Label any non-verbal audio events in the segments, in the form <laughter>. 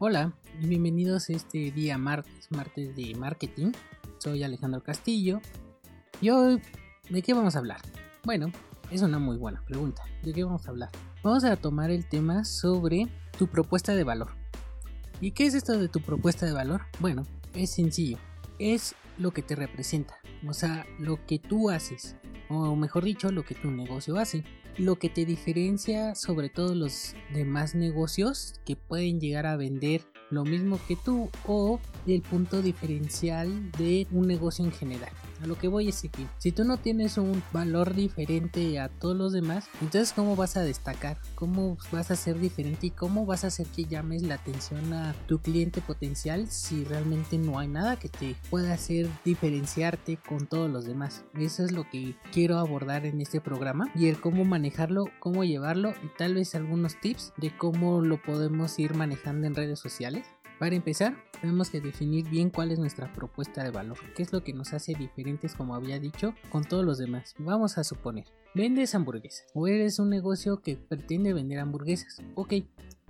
Hola y bienvenidos a este día martes, martes de marketing. Soy Alejandro Castillo. Y hoy, ¿de qué vamos a hablar? Bueno, es una muy buena pregunta. ¿De qué vamos a hablar? Vamos a tomar el tema sobre tu propuesta de valor. ¿Y qué es esto de tu propuesta de valor? Bueno, es sencillo. Es lo que te representa. O sea, lo que tú haces. O mejor dicho, lo que tu negocio hace. Lo que te diferencia sobre todos los demás negocios que pueden llegar a vender lo mismo que tú o el punto diferencial de un negocio en general. A lo que voy es que si tú no tienes un valor diferente a todos los demás, entonces cómo vas a destacar, cómo vas a ser diferente y cómo vas a hacer que llames la atención a tu cliente potencial si realmente no hay nada que te pueda hacer diferenciarte con todos los demás. Eso es lo que quiero abordar en este programa y el cómo manejarlo, cómo llevarlo y tal vez algunos tips de cómo lo podemos ir manejando en redes sociales. Para empezar, tenemos que definir bien cuál es nuestra propuesta de valor, qué es lo que nos hace diferentes, como había dicho, con todos los demás. Vamos a suponer, vendes hamburguesas o eres un negocio que pretende vender hamburguesas. Ok,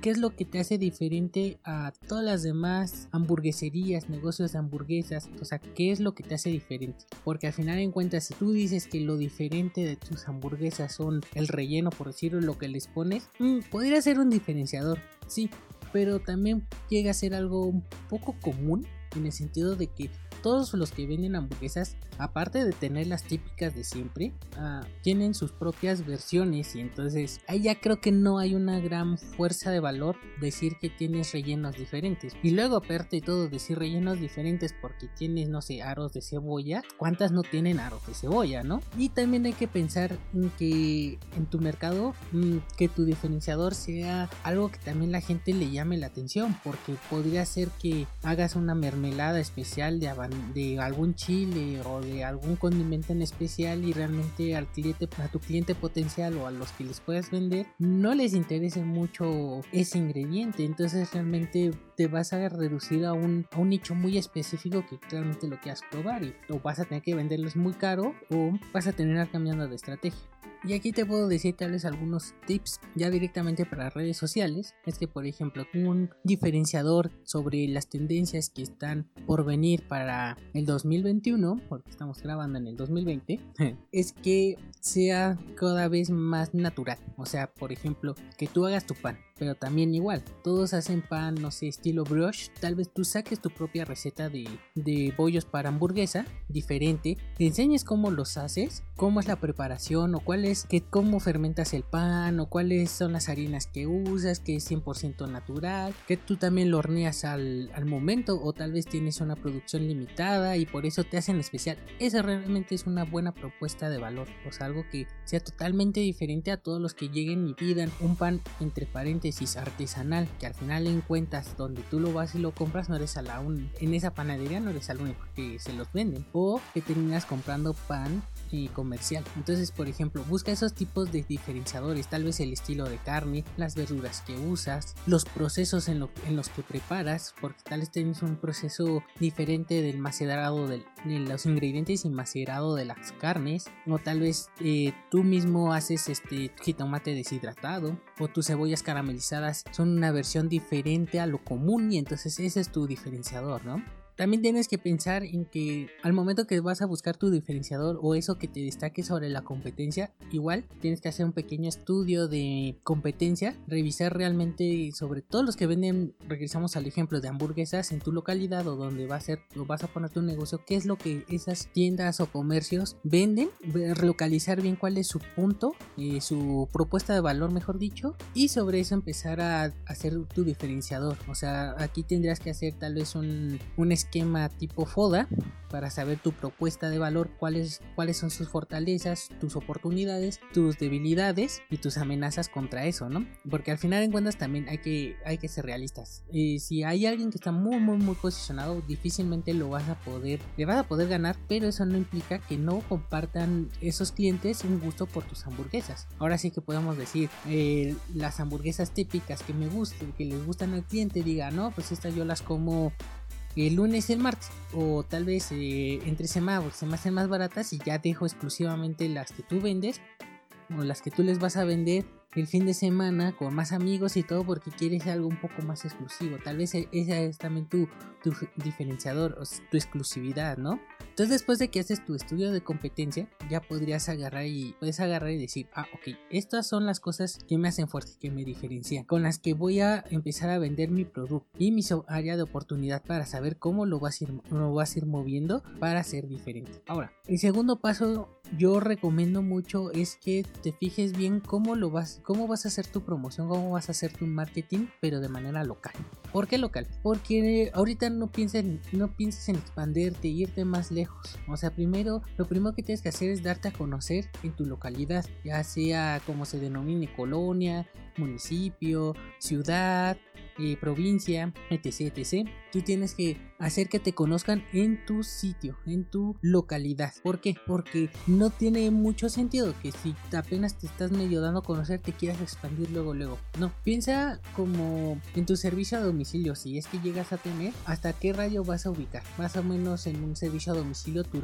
¿qué es lo que te hace diferente a todas las demás hamburgueserías, negocios de hamburguesas? O sea, ¿qué es lo que te hace diferente? Porque al final en cuentas, si tú dices que lo diferente de tus hamburguesas son el relleno, por decirlo, lo que les pones, mm, podría ser un diferenciador, sí, pero también llega a ser algo un poco común en el sentido de que todos los que venden hamburguesas, aparte de tener las típicas de siempre, uh, tienen sus propias versiones y entonces ahí ya creo que no hay una gran fuerza de valor decir que tienes rellenos diferentes. Y luego aparte de todo decir rellenos diferentes porque tienes, no sé, aros de cebolla, ¿cuántas no tienen aros de cebolla, no? Y también hay que pensar en que en tu mercado mmm, que tu diferenciador sea algo que también la gente le llame la atención porque podría ser que hagas una mermelada especial de de algún chile o de algún condimento en especial y realmente al cliente, a tu cliente potencial o a los que les puedas vender no les interese mucho ese ingrediente. Entonces realmente te vas a reducir a un, a un nicho muy específico que realmente lo quieras probar y o vas a tener que venderlos muy caro o vas a tener cambiando de estrategia y aquí te puedo decir tal vez algunos tips ya directamente para redes sociales. Es que por ejemplo un diferenciador sobre las tendencias que están por venir para el 2021, porque estamos grabando en el 2020, <laughs> es que sea cada vez más natural. O sea, por ejemplo, que tú hagas tu pan pero también igual, todos hacen pan, no sé, estilo brush, tal vez tú saques tu propia receta de, de bollos para hamburguesa, diferente, te enseñes cómo los haces, cómo es la preparación, o cuál es, que, cómo fermentas el pan, o cuáles son las harinas que usas, que es 100% natural, que tú también lo horneas al, al momento, o tal vez tienes una producción limitada y por eso te hacen especial. Esa realmente es una buena propuesta de valor, o sea, algo que sea totalmente diferente a todos los que lleguen y pidan un pan entre paréntesis artesanal que al final en cuentas donde tú lo vas y lo compras no eres a la un en esa panadería no eres al único que se los venden o que terminas comprando pan comercial entonces por ejemplo busca esos tipos de diferenciadores tal vez el estilo de carne las verduras que usas los procesos en, lo, en los que preparas porque tal vez tienes un proceso diferente del macerado de los ingredientes y macerado de las carnes o tal vez eh, tú mismo haces este jitomate deshidratado o tus cebollas caramelizadas son una versión diferente a lo común y entonces ese es tu diferenciador, ¿no? También tienes que pensar en que al momento que vas a buscar tu diferenciador o eso que te destaque sobre la competencia, igual tienes que hacer un pequeño estudio de competencia, revisar realmente sobre todos los que venden, regresamos al ejemplo de hamburguesas en tu localidad o donde va a ser o vas a poner tu negocio, qué es lo que esas tiendas o comercios venden, relocalizar bien cuál es su punto, eh, su propuesta de valor, mejor dicho, y sobre eso empezar a hacer tu diferenciador. O sea, aquí tendrías que hacer tal vez un, un esquema tipo FODA para saber tu propuesta de valor, cuáles, cuáles son sus fortalezas, tus oportunidades, tus debilidades y tus amenazas contra eso, ¿no? Porque al final en cuentas también hay que, hay que ser realistas. Eh, si hay alguien que está muy, muy, muy posicionado, difícilmente lo vas a poder, le vas a poder ganar, pero eso no implica que no compartan esos clientes un gusto por tus hamburguesas. Ahora sí que podemos decir, eh, las hamburguesas típicas que me gustan, que les gustan al cliente, diga, no, pues estas yo las como el lunes y el martes o tal vez eh, entre semanas se me hacen más baratas y ya dejo exclusivamente las que tú vendes o las que tú les vas a vender el fin de semana con más amigos y todo porque quieres algo un poco más exclusivo. Tal vez e-, ese es también tu, tu diferenciador, o tu exclusividad, ¿no? Entonces después de que haces tu estudio de competencia, ya podrías agarrar y puedes agarrar y decir, ah, ok, estas son las cosas que me hacen fuerte, que me diferencian, con las que voy a empezar a vender mi producto y mi área de oportunidad para saber cómo lo vas a ir, lo vas a ir moviendo para ser diferente. Ahora, el segundo paso yo recomiendo mucho es que te fijes bien cómo lo vas, cómo vas a hacer tu promoción, cómo vas a hacer tu marketing, pero de manera local. ¿Por qué local? Porque ahorita no pienses, no pienses en expandirte, irte más lejos. O sea, primero, lo primero que tienes que hacer es darte a conocer en tu localidad, ya sea como se denomine colonia, municipio, ciudad, eh, provincia, etc, etc. Tú tienes que hacer que te conozcan en tu sitio, en tu localidad. ¿Por qué? Porque no tiene mucho sentido que si apenas te estás medio dando a conocer te quieras expandir luego, luego. No, piensa como en tu servicio a domicilio. Si es que llegas a tener, ¿hasta qué radio vas a ubicar? Más o menos en un servicio a domicilio tu,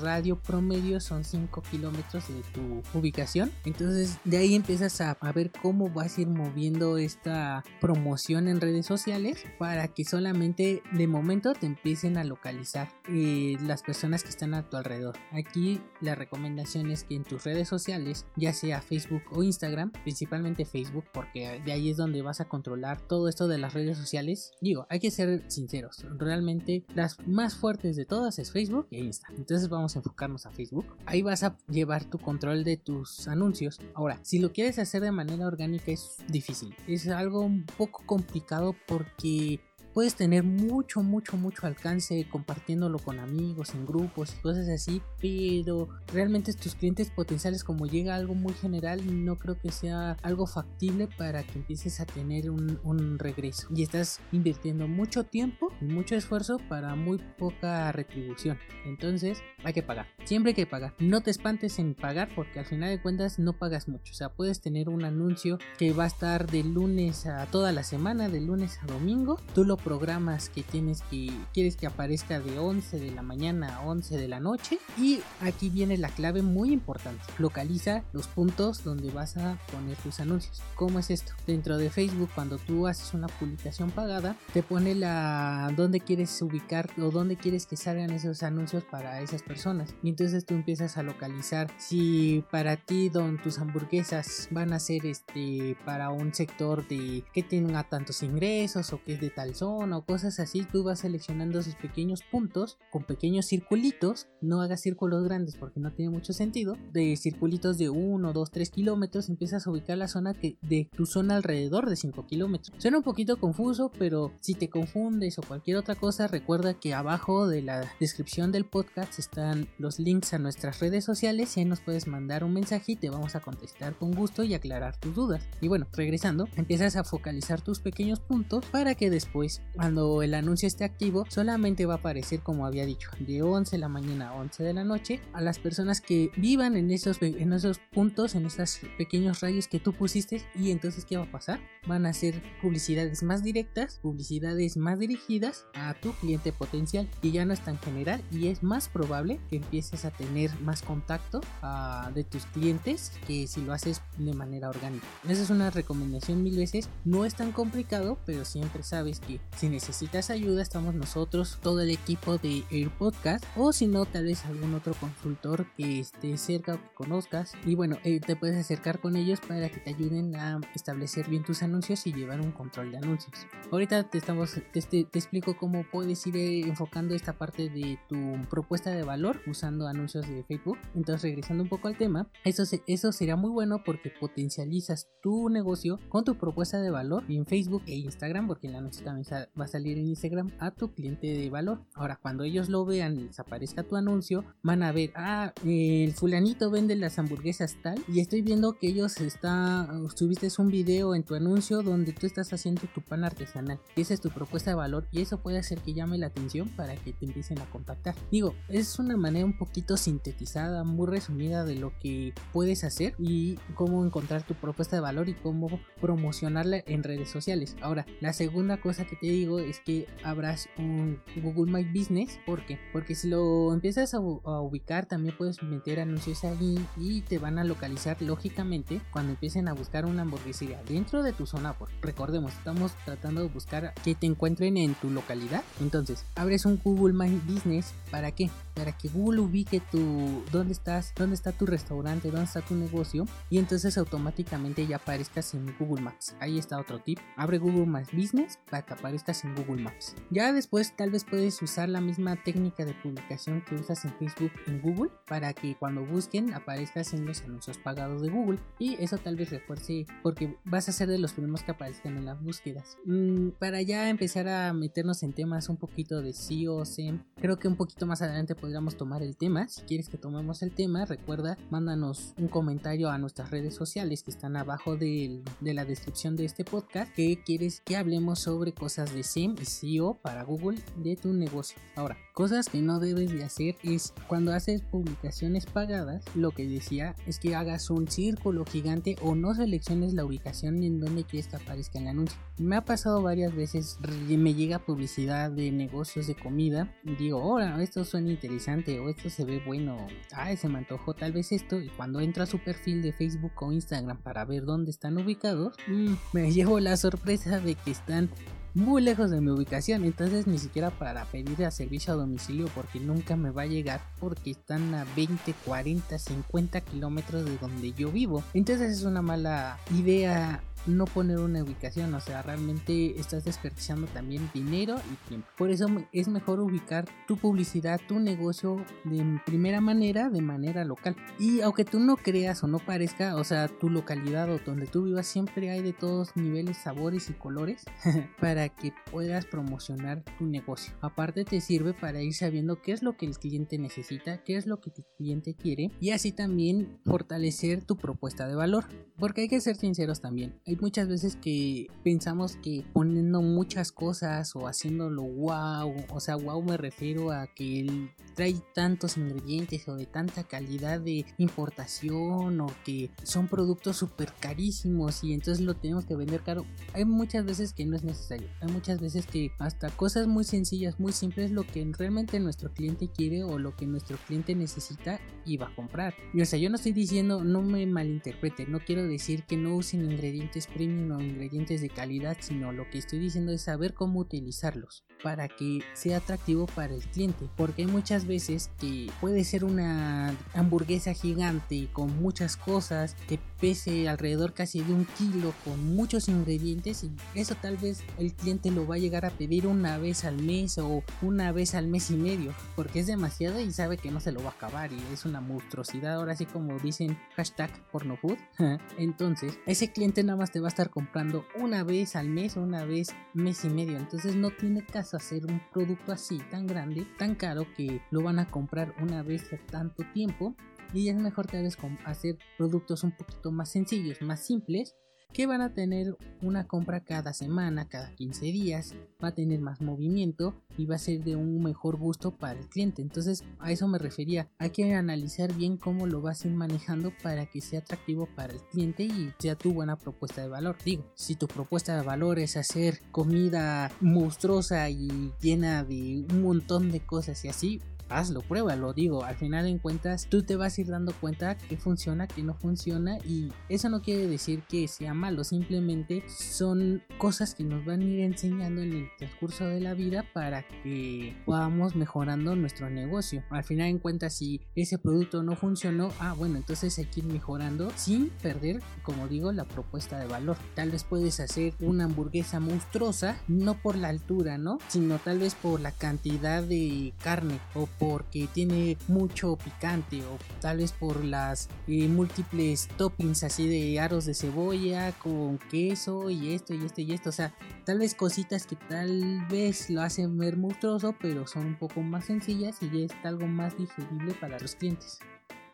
radio, promedio son 5 kilómetros de tu ubicación. Entonces de ahí empiezas a, a ver cómo vas a ir moviendo esta promoción en redes sociales para que solamente de momento te empiecen a localizar eh, las personas que están a tu alrededor. Aquí la recomendación es que en tus redes sociales, ya sea Facebook o Instagram, principalmente Facebook, porque de ahí es donde vas a controlar todo esto de las redes sociales. Digo, hay que ser sinceros, realmente las más fuertes de todas es Facebook e Instagram. Entonces vamos a enfocarnos a Facebook. Ahí vas a llevar tu control de tus anuncios. Ahora, si lo quieres hacer de manera orgánica es difícil. Es algo un poco complicado porque puedes tener mucho, mucho, mucho alcance compartiéndolo con amigos, en grupos y cosas así, pero realmente tus clientes potenciales como llega algo muy general, no creo que sea algo factible para que empieces a tener un, regreso. Y estás invirtiendo mucho tiempo y mucho esfuerzo para muy poca retribución. Entonces hay que pagar. Siempre hay que pagar. No te espantes en pagar porque al final de cuentas no pagas mucho. O sea, puedes tener un anuncio que va a estar de lunes a toda la semana, de lunes a domingo. Tú lo programas que tienes que quieres que aparezca de 11 de la mañana a 11 de la noche. Y aquí viene la clave muy importante. Localiza los puntos donde vas a poner tus anuncios. ¿cómo es esto? dentro de Facebook cuando tú haces una publicación pagada te pone la dónde quieres ubicar o dónde quieres que salgan esos anuncios para esas personas. Y entonces tú empiezas a localizar si para ti don tus hamburguesas van a ser este para un sector de que tenga tantos ingresos o que es de tal zona o cosas así, tú vas seleccionando esos pequeños puntos con pequeños circulitos, no hagas círculos grandes porque no tiene mucho sentido, de circulitos de 1, 2, 3 kilómetros, empiezas a ubicar la zona que de tu zona alrededor de 5 kilómetros. Suena un poquito confuso, pero si te confundes o cualquier otra cosa, recuerda que abajo de la descripción del podcast están los links a nuestras redes sociales y ahí nos puedes mandar un mensaje y te vamos a contestar con gusto y aclarar tus dudas. Y bueno, regresando, empiezas a focalizar tus pequeños puntos para que después cuando el anuncio esté activo, solamente va a aparecer, como había dicho, de 11 de la mañana a 11 de la noche a las personas que vivan en esos, en esos puntos, en esos pequeños rayos que tú pusiste. Y entonces, ¿qué va a pasar? Van a ser publicidades más directas, publicidades más dirigidas a tu cliente potencial. Y ya no es tan general y es más probable que empieces a tener más contacto uh, de tus clientes que si lo haces de manera orgánica. Esa es una recomendación mil veces. No es tan complicado, pero siempre sabes que si necesitas ayuda, estamos nosotros, todo el equipo de Air Podcast, o si no, tal vez algún otro consultor que esté cerca o que conozcas. Y bueno, eh, te puedes acercar con ellos para que te ayuden a establecer bien tus anuncios y llevar un control de anuncios. Ahorita te, estamos, te, explico cómo puedes ir eh, enfocando esta parte de tu propuesta de valor usando anuncios de Facebook. Entonces, regresando un poco al tema, eso, eso sería muy bueno porque potencializas tu negocio con tu propuesta de valor en Facebook e Instagram, porque el anuncio también está va, a salir en Instagram a tu cliente de valor. Ahora, cuando ellos lo vean y les aparezca tu anuncio, van a ver, ah, el fulanito vende las hamburguesas tal y estoy viendo que ellos está, subiste un video en tu anuncio donde tú estás haciendo tu pan artesanal. Esa es tu propuesta de valor y eso puede hacer que llame la atención para que te empiecen a contactar. Digo, es una manera un poquito sintetizada, muy resumida de lo que puedes hacer y cómo encontrar tu propuesta de valor y cómo promocionarla en redes sociales. Ahora, la segunda cosa que te digo es que abras un Google My Business. ¿Por qué? Porque si lo empiezas a, ubicar, también puedes meter anuncios ahí y te van a localizar lógicamente cuando empiecen a buscar una hamburguesería dentro de tu zona. Por, recordemos, estamos tratando de buscar que te encuentren en tu localidad. Entonces, abres un Google My Business. ¿Para qué? Para que Google ubique tu dónde estás, dónde está tu restaurante, dónde está tu negocio y entonces automáticamente ya aparezcas en Google Maps. Ahí está otro tip. Abre Google Maps Business para que aparezcas en Google Maps. Ya después tal vez puedes usar la misma técnica de publicación que usas en Facebook en Google para que cuando busquen aparezcas en los anuncios pagados de Google y eso tal vez refuerce porque vas a ser de los primeros que aparezcan en las búsquedas. Mm, para ya empezar a meternos en temas un poquito de SEO, SEM, creo que un poquito más adelante podríamos tomar el tema. Si quieres que tomemos el tema, recuerda, mándanos un comentario a nuestras redes sociales que están abajo de, de la descripción de este podcast que quieres que hablemos sobre cosas de SEM y SEO para Google de tu negocio. Ahora, cosas que no debes de hacer es cuando haces publicaciones pagadas, lo que decía es que hagas un círculo gigante o no selecciones la ubicación en donde quieres que aparezca el anuncio. Me ha pasado varias veces, me llega publicidad de negocios de comida y digo, ahora esto suena interesante o esto se ve bueno, ay, se me antojó tal vez esto y cuando entro a su perfil de Facebook o Instagram para ver dónde están ubicados, mmm, me <laughs> llevo la sorpresa de que están muy lejos de mi ubicación, entonces ni siquiera para pedir a servicio a domicilio porque nunca me va a llegar porque están a 20, 40, 50 kilómetros de donde yo vivo. Entonces es una mala idea no poner una ubicación, o sea, realmente estás desperdiciando también dinero y tiempo. Por eso es mejor ubicar tu publicidad, tu negocio de primera manera, de manera local. Y aunque tú no creas o no parezca, o sea, tu localidad o donde tú vivas siempre hay de todos niveles, sabores y colores <laughs> para que puedas promocionar tu negocio. Aparte te sirve para ir sabiendo qué es lo que el cliente necesita, qué es lo que tu cliente quiere y así también fortalecer tu propuesta de valor. Porque hay que ser sinceros también hay muchas veces que pensamos que poniendo muchas cosas o haciéndolo wow, o sea, wow me refiero a que él trae tantos ingredientes o de tanta calidad de importación o que son productos súper carísimos y entonces lo tenemos que vender caro. Hay muchas veces que no es necesario. Hay muchas veces que hasta cosas muy sencillas, muy simples, lo que realmente nuestro cliente quiere o lo que nuestro cliente necesita y va a comprar. Y o sea, yo no estoy diciendo, no me malinterprete, no quiero decir que no usen ingredientes premium o ingredientes de calidad, sino lo que estoy diciendo es saber cómo utilizarlos para que sea atractivo para el cliente. Porque hay muchas veces que puede ser una hamburguesa gigante con muchas cosas que pese alrededor casi de un kilo con muchos ingredientes y eso tal vez el cliente lo va a llegar a pedir una vez al mes o una vez al mes y medio porque es demasiado y sabe que no se lo va a acabar y es una monstruosidad ahora sí como dicen hashtag pornofood <laughs> entonces ese cliente nada más te va a estar comprando una vez al mes o una vez mes y medio. Entonces no tiene caso hacer un producto así tan grande tan caro que lo van a comprar una vez a tanto tiempo. Y es mejor tal vez hacer productos un poquito más sencillos, más simples, que van a tener una compra cada semana, cada 15 días, va a tener más movimiento y va a ser de un mejor gusto para el cliente. Entonces a eso me refería, hay que analizar bien cómo lo vas a ir manejando para que sea atractivo para el cliente y sea tu buena propuesta de valor. Digo, si tu propuesta de valor es hacer comida monstruosa y llena de un montón de cosas y así, hazlo, pruébalo, digo, al final en cuentas tú te vas a ir dando cuenta que funciona, que no funciona y eso no quiere decir que sea malo, simplemente son cosas que nos van a ir enseñando en el transcurso de la vida para que podamos mejorando nuestro negocio. Al final en cuentas si ese producto no funcionó, ah bueno, entonces hay que ir mejorando sin perder, como digo, la propuesta de valor. Tal vez puedes hacer una hamburguesa monstruosa, no por la altura, ¿no? Sino tal vez por la cantidad de carne o porque tiene mucho picante o tal vez por las eh, múltiples toppings así de aros de cebolla con queso y esto y esto y esto. O sea, tal vez cositas que tal vez lo hacen ver monstruoso, pero son un poco más sencillas y es algo más digerible para los clientes.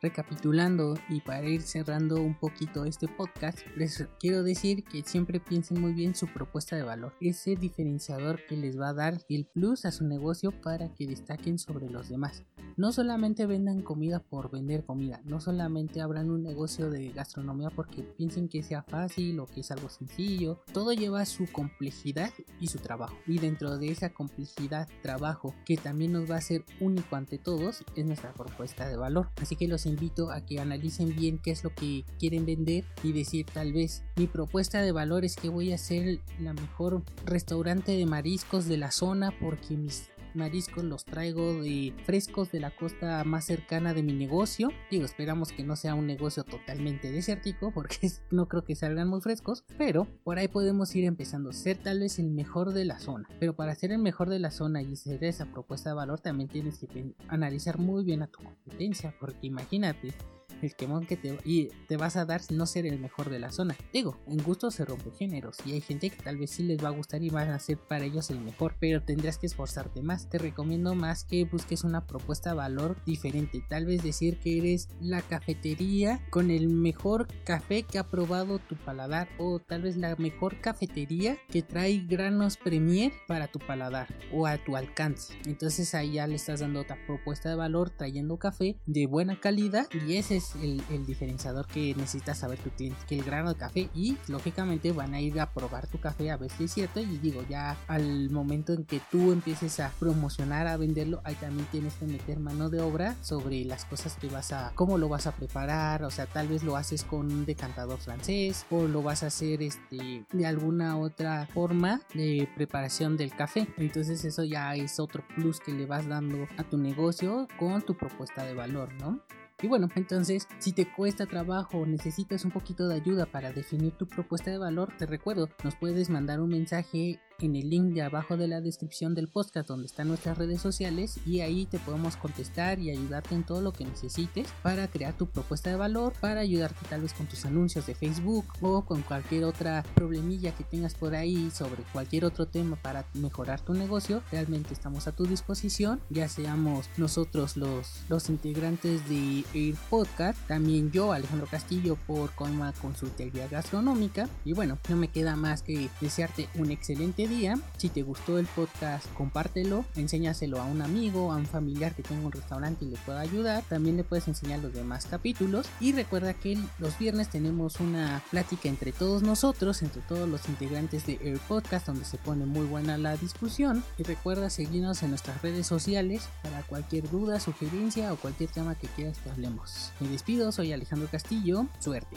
Recapitulando y para ir cerrando un poquito este podcast, les quiero decir que siempre piensen muy bien su propuesta de valor, ese diferenciador que les va a dar el plus a su negocio para que destaquen sobre los demás. No solamente vendan comida por vender comida, no solamente abran un negocio de gastronomía porque piensen que sea fácil o que es algo sencillo, todo lleva su complejidad y su trabajo. Y dentro de esa complejidad, trabajo que también nos va a ser único ante todos, es nuestra propuesta de valor. Así que los invito a que analicen bien qué es lo que quieren vender y decir tal vez mi propuesta de valor es que voy a ser la mejor restaurante de mariscos de la zona porque mis mariscos los traigo de frescos de la costa más cercana de mi negocio. Digo, esperamos que no sea un negocio totalmente desértico <laughs> porque no creo que salgan muy frescos, pero por ahí podemos ir empezando. Ser tal vez el mejor de la zona, pero para ser el mejor de la zona y ser esa propuesta de valor también tienes que analizar muy bien a tu competencia, porque imagínate el quemón que te, y te vas a dar no ser el mejor de la zona. Digo, en gusto se rompe géneros y hay gente que tal vez sí les va a gustar y van a ser para ellos el mejor, pero tendrás que esforzarte más. Te recomiendo más que busques una propuesta valor diferente. Tal vez decir que eres la cafetería con el mejor café que ha probado tu paladar o tal vez la mejor cafetería que trae granos premier para tu paladar o a tu alcance. Entonces ahí ya le estás dando otra propuesta de valor trayendo café de buena calidad y ese es el, diferenciador que necesita saber tu cliente, que el grano de café y lógicamente van a ir a probar tu café a ver si es cierto y digo ya al momento en que tú empieces a promocionar, a venderlo, ahí también tienes que meter mano de obra sobre las cosas que vas a, cómo lo vas a preparar, o sea, tal vez lo haces con un decantador francés o lo vas a hacer este de alguna otra forma de preparación del café. Entonces eso ya es otro plus que le vas dando a tu negocio con tu propuesta de valor, ¿no? Y bueno, entonces, si te cuesta trabajo o necesitas un poquito de ayuda para definir tu propuesta de valor, te recuerdo, nos puedes mandar un mensaje en el link de abajo de la descripción del podcast donde están nuestras redes sociales y ahí te podemos contestar y ayudarte en todo lo que necesites para crear tu propuesta de valor, para ayudarte tal vez con tus anuncios de Facebook o con cualquier otra problemilla que tengas por ahí sobre cualquier otro tema para mejorar tu negocio. Realmente estamos a tu disposición, ya seamos nosotros los, los integrantes de Air Podcast, también yo, Alejandro Castillo, por Colma Consultoría Gastronómica. Y bueno, no me queda más que desearte un excelente día. Si te gustó el podcast, compártelo, enséñaselo a un amigo, a un familiar que tenga un restaurante y le pueda ayudar. También le puedes enseñar los demás capítulos. Y recuerda que los viernes tenemos una plática entre todos nosotros, entre todos los integrantes de Air Podcast, donde se pone muy buena la discusión. Y recuerda seguirnos en nuestras redes sociales para cualquier duda, sugerencia o cualquier tema que quieras que hablemos. Me despido, soy Alejandro Castillo. Suerte.